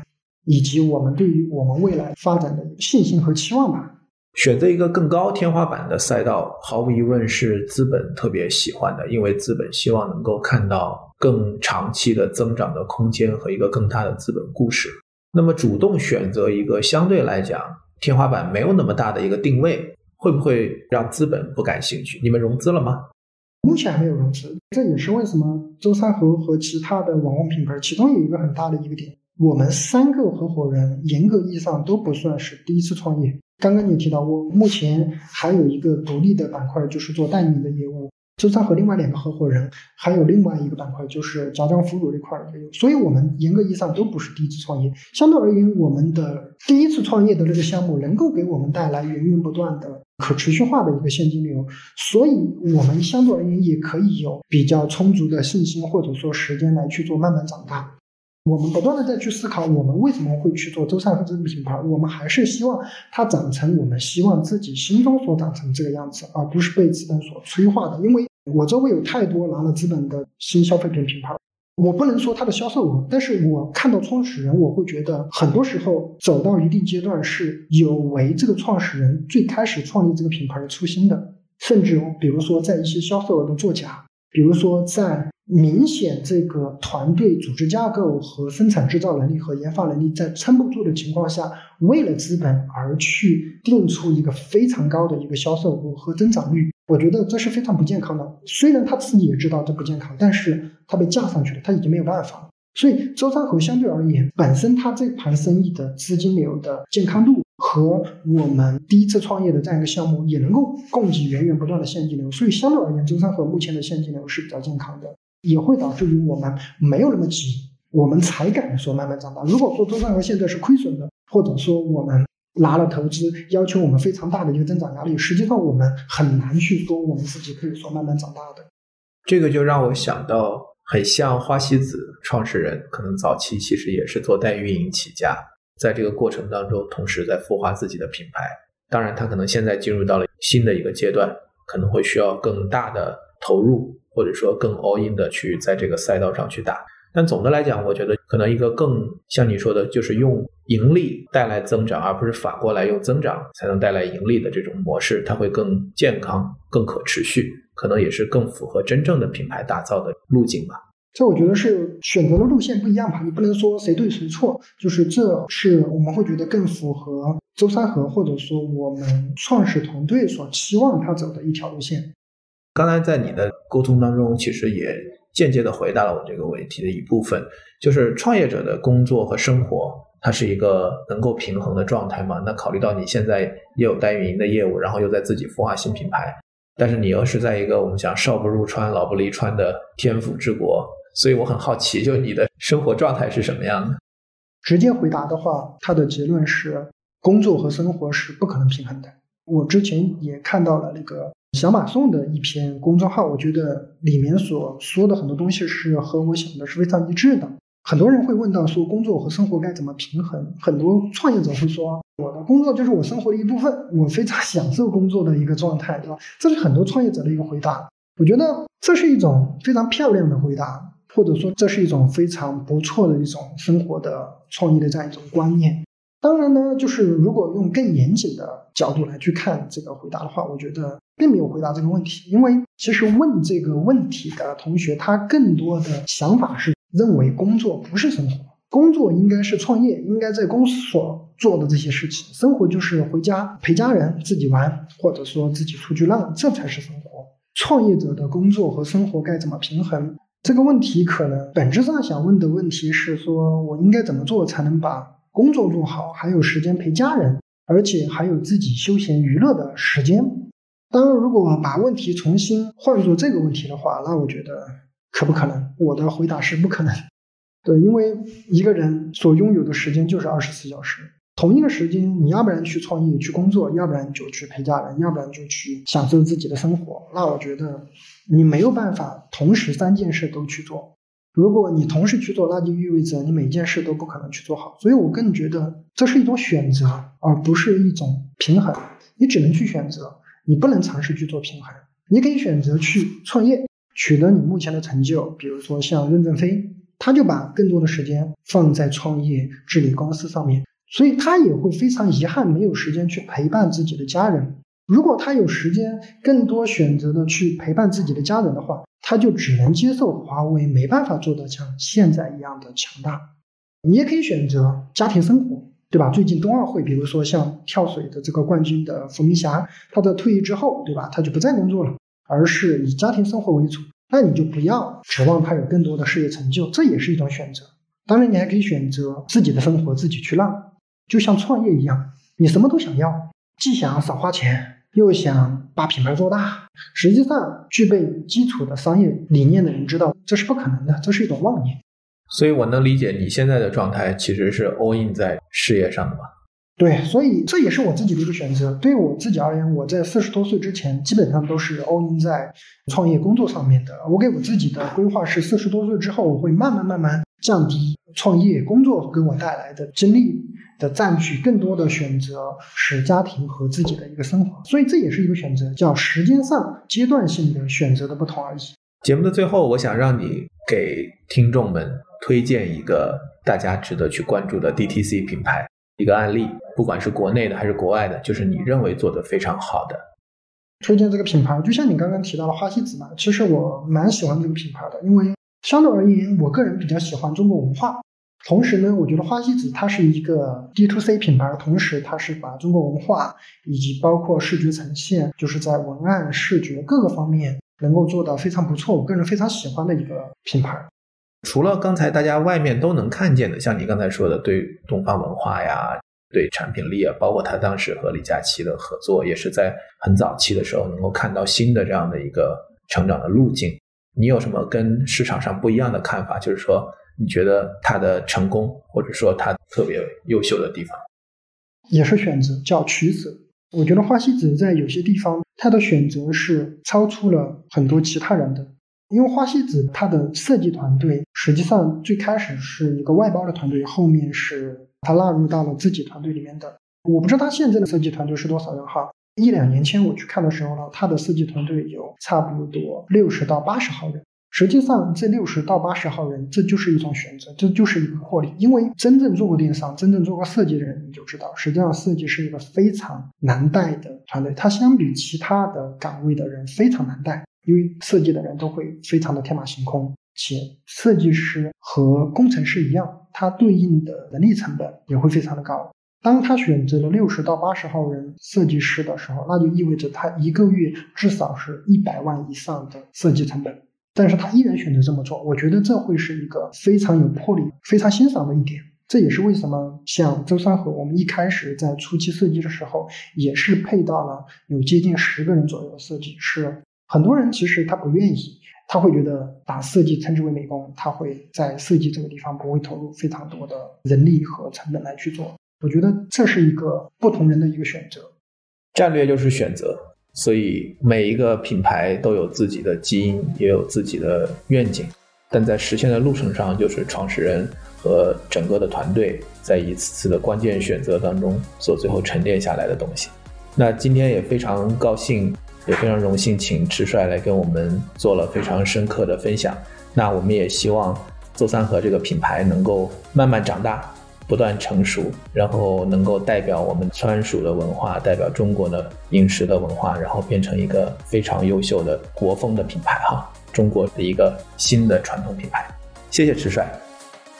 以及我们对于我们未来发展的信心和期望吧。选择一个更高天花板的赛道，毫无疑问是资本特别喜欢的，因为资本希望能够看到更长期的增长的空间和一个更大的资本故事。那么，主动选择一个相对来讲天花板没有那么大的一个定位，会不会让资本不感兴趣？你们融资了吗？目前还没有融资，这也是为什么周三和和其他的网红品牌，其中有一个很大的一个点，我们三个合伙人严格意义上都不算是第一次创业。刚刚你提到，我目前还有一个独立的板块，就是做代理的业务。周三和另外两个合伙人还有另外一个板块，就是家装服务这块的业务。所以，我们严格意义上都不是第一次创业。相对而言，我们的第一次创业的这个项目能够给我们带来源源不断的可持续化的一个现金流，所以我们相对而言也可以有比较充足的信心或者说时间来去做慢慢长大。我们不断的再去思考，我们为什么会去做周善和这个品牌？我们还是希望它长成我们希望自己心中所长成这个样子，而不是被资本所催化的。因为我周围有太多拿了资本的新消费品品牌，我不能说它的销售额，但是我看到创始人，我会觉得很多时候走到一定阶段是有违这个创始人最开始创立这个品牌的初心的，甚至比如说在一些销售额的作假，比如说在。明显，这个团队组织架构和生产制造能力和研发能力在撑不住的情况下，为了资本而去定出一个非常高的一个销售额和增长率，我觉得这是非常不健康的。虽然他自己也知道这不健康，但是他被架上去了，他已经没有办法了。所以，周三和相对而言，本身他这盘生意的资金流的健康度。和我们第一次创业的这样一个项目也能够供给源源不断的现金流，所以相对而言，周三和目前的现金流是比较健康的，也会导致于我们没有那么急，我们才敢说慢慢长大。如果说周三和现在是亏损的，或者说我们拿了投资，要求我们非常大的一个增长压力，实际上我们很难去说我们自己可以说慢慢长大的。这个就让我想到，很像花西子创始人，可能早期其实也是做代运营起家。在这个过程当中，同时在孵化自己的品牌。当然，他可能现在进入到了新的一个阶段，可能会需要更大的投入，或者说更 all in 的去在这个赛道上去打。但总的来讲，我觉得可能一个更像你说的，就是用盈利带来增长，而不是反过来用增长才能带来盈利的这种模式，它会更健康、更可持续，可能也是更符合真正的品牌打造的路径吧。这我觉得是选择的路线不一样吧，你不能说谁对谁错，就是这是我们会觉得更符合周三和或者说我们创始团队所期望他走的一条路线。刚才在你的沟通当中，其实也间接的回答了我这个问题的一部分，就是创业者的工作和生活，它是一个能够平衡的状态嘛？那考虑到你现在也有代运营的业务，然后又在自己孵化新品牌，但是你又是在一个我们讲少不入川，老不离川的天府之国。所以我很好奇，就你的生活状态是什么样的？直接回答的话，他的结论是工作和生活是不可能平衡的。我之前也看到了那个小马送的一篇公众号，我觉得里面所说的很多东西是和我想的是非常一致的。很多人会问到说工作和生活该怎么平衡？很多创业者会说，我的工作就是我生活的一部分，我非常享受工作的一个状态，对吧？这是很多创业者的一个回答。我觉得这是一种非常漂亮的回答。或者说，这是一种非常不错的一种生活的创意的这样一种观念。当然呢，就是如果用更严谨的角度来去看这个回答的话，我觉得并没有回答这个问题。因为其实问这个问题的同学，他更多的想法是认为工作不是生活，工作应该是创业，应该在公司所做的这些事情，生活就是回家陪家人、自己玩，或者说自己出去浪，这才是生活。创业者的工作和生活该怎么平衡？这个问题可能本质上想问的问题是：说我应该怎么做才能把工作做好，还有时间陪家人，而且还有自己休闲娱乐的时间？当然，如果把问题重新换作这个问题的话，那我觉得可不可能？我的回答是不可能。对，因为一个人所拥有的时间就是二十四小时。同一个时间，你要不然去创业去工作，要不然就去陪家人，要不然就去享受自己的生活。那我觉得你没有办法同时三件事都去做。如果你同时去做，那就意味着你每件事都不可能去做好。所以我更觉得这是一种选择，而不是一种平衡。你只能去选择，你不能尝试去做平衡。你可以选择去创业，取得你目前的成就，比如说像任正非，他就把更多的时间放在创业、治理公司上面。所以他也会非常遗憾，没有时间去陪伴自己的家人。如果他有时间，更多选择的去陪伴自己的家人的话，他就只能接受华为没办法做到像现在一样的强大。你也可以选择家庭生活，对吧？最近冬奥会，比如说像跳水的这个冠军的伏明霞，他的退役之后，对吧？他就不再工作了，而是以家庭生活为主。那你就不要指望他有更多的事业成就，这也是一种选择。当然，你还可以选择自己的生活自己去浪，就像创业一样，你什么都想要，既想少花钱，又想把品牌做大。实际上，具备基础的商业理念的人知道这是不可能的，这是一种妄念。所以我能理解你现在的状态其实是 all in 在事业上的吧？对，所以这也是我自己的一个选择。对于我自己而言，我在四十多岁之前基本上都是 all in 在创业工作上面的。我给我自己的规划是，四十多岁之后我会慢慢慢慢降低创业工作给我带来的精力的占据，更多的选择使家庭和自己的一个生活。所以这也是一个选择，叫时间上阶段性的选择的不同而已。节目的最后，我想让你给听众们。推荐一个大家值得去关注的 DTC 品牌，一个案例，不管是国内的还是国外的，就是你认为做的非常好的。推荐这个品牌，就像你刚刚提到的花西子嘛，其实我蛮喜欢这个品牌的，因为相对而言，我个人比较喜欢中国文化。同时呢，我觉得花西子它是一个 D to C 品牌，同时它是把中国文化以及包括视觉呈现，就是在文案、视觉各个方面能够做到非常不错，我个人非常喜欢的一个品牌。除了刚才大家外面都能看见的，像你刚才说的，对东方文化呀，对产品力啊，包括他当时和李佳琦的合作，也是在很早期的时候能够看到新的这样的一个成长的路径。你有什么跟市场上不一样的看法？就是说，你觉得他的成功，或者说他特别优秀的地方，也是选择叫取舍。我觉得花西子在有些地方，他的选择是超出了很多其他人的。因为花西子它的设计团队实际上最开始是一个外包的团队，后面是它纳入到了自己团队里面的。我不知道他现在的设计团队是多少人哈。一两年前我去看的时候呢，它的设计团队有差不多六十到八十号人。实际上这六十到八十号人，这就是一种选择，这就是一个获利。因为真正做过电商、真正做过设计的人，你就知道，实际上设计是一个非常难带的团队，它相比其他的岗位的人非常难带。因为设计的人都会非常的天马行空，且设计师和工程师一样，他对应的人力成本也会非常的高。当他选择了六十到八十号人设计师的时候，那就意味着他一个月至少是一百万以上的设计成本。但是他依然选择这么做，我觉得这会是一个非常有魄力、非常欣赏的一点。这也是为什么像周三和我们一开始在初期设计的时候，也是配到了有接近十个人左右的设计师。很多人其实他不愿意，他会觉得把设计称之为美工，他会在设计这个地方不会投入非常多的人力和成本来去做。我觉得这是一个不同人的一个选择。战略就是选择，所以每一个品牌都有自己的基因，也有自己的愿景，但在实现的路程上，就是创始人和整个的团队在一次次的关键选择当中所最后沉淀下来的东西。那今天也非常高兴。也非常荣幸，请迟帅来跟我们做了非常深刻的分享。那我们也希望邹三和这个品牌能够慢慢长大，不断成熟，然后能够代表我们川蜀的文化，代表中国的饮食的文化，然后变成一个非常优秀的国风的品牌哈，中国的一个新的传统品牌。谢谢迟帅。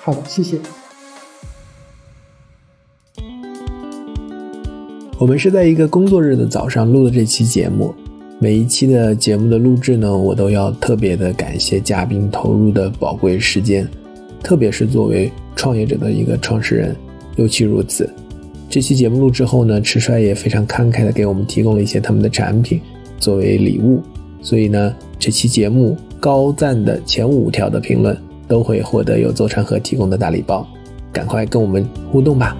好的，谢谢。我们是在一个工作日的早上录的这期节目。每一期的节目的录制呢，我都要特别的感谢嘉宾投入的宝贵时间，特别是作为创业者的一个创始人，尤其如此。这期节目录制后呢，迟帅也非常慷慨的给我们提供了一些他们的产品作为礼物，所以呢，这期节目高赞的前五条的评论都会获得由邹长河提供的大礼包，赶快跟我们互动吧。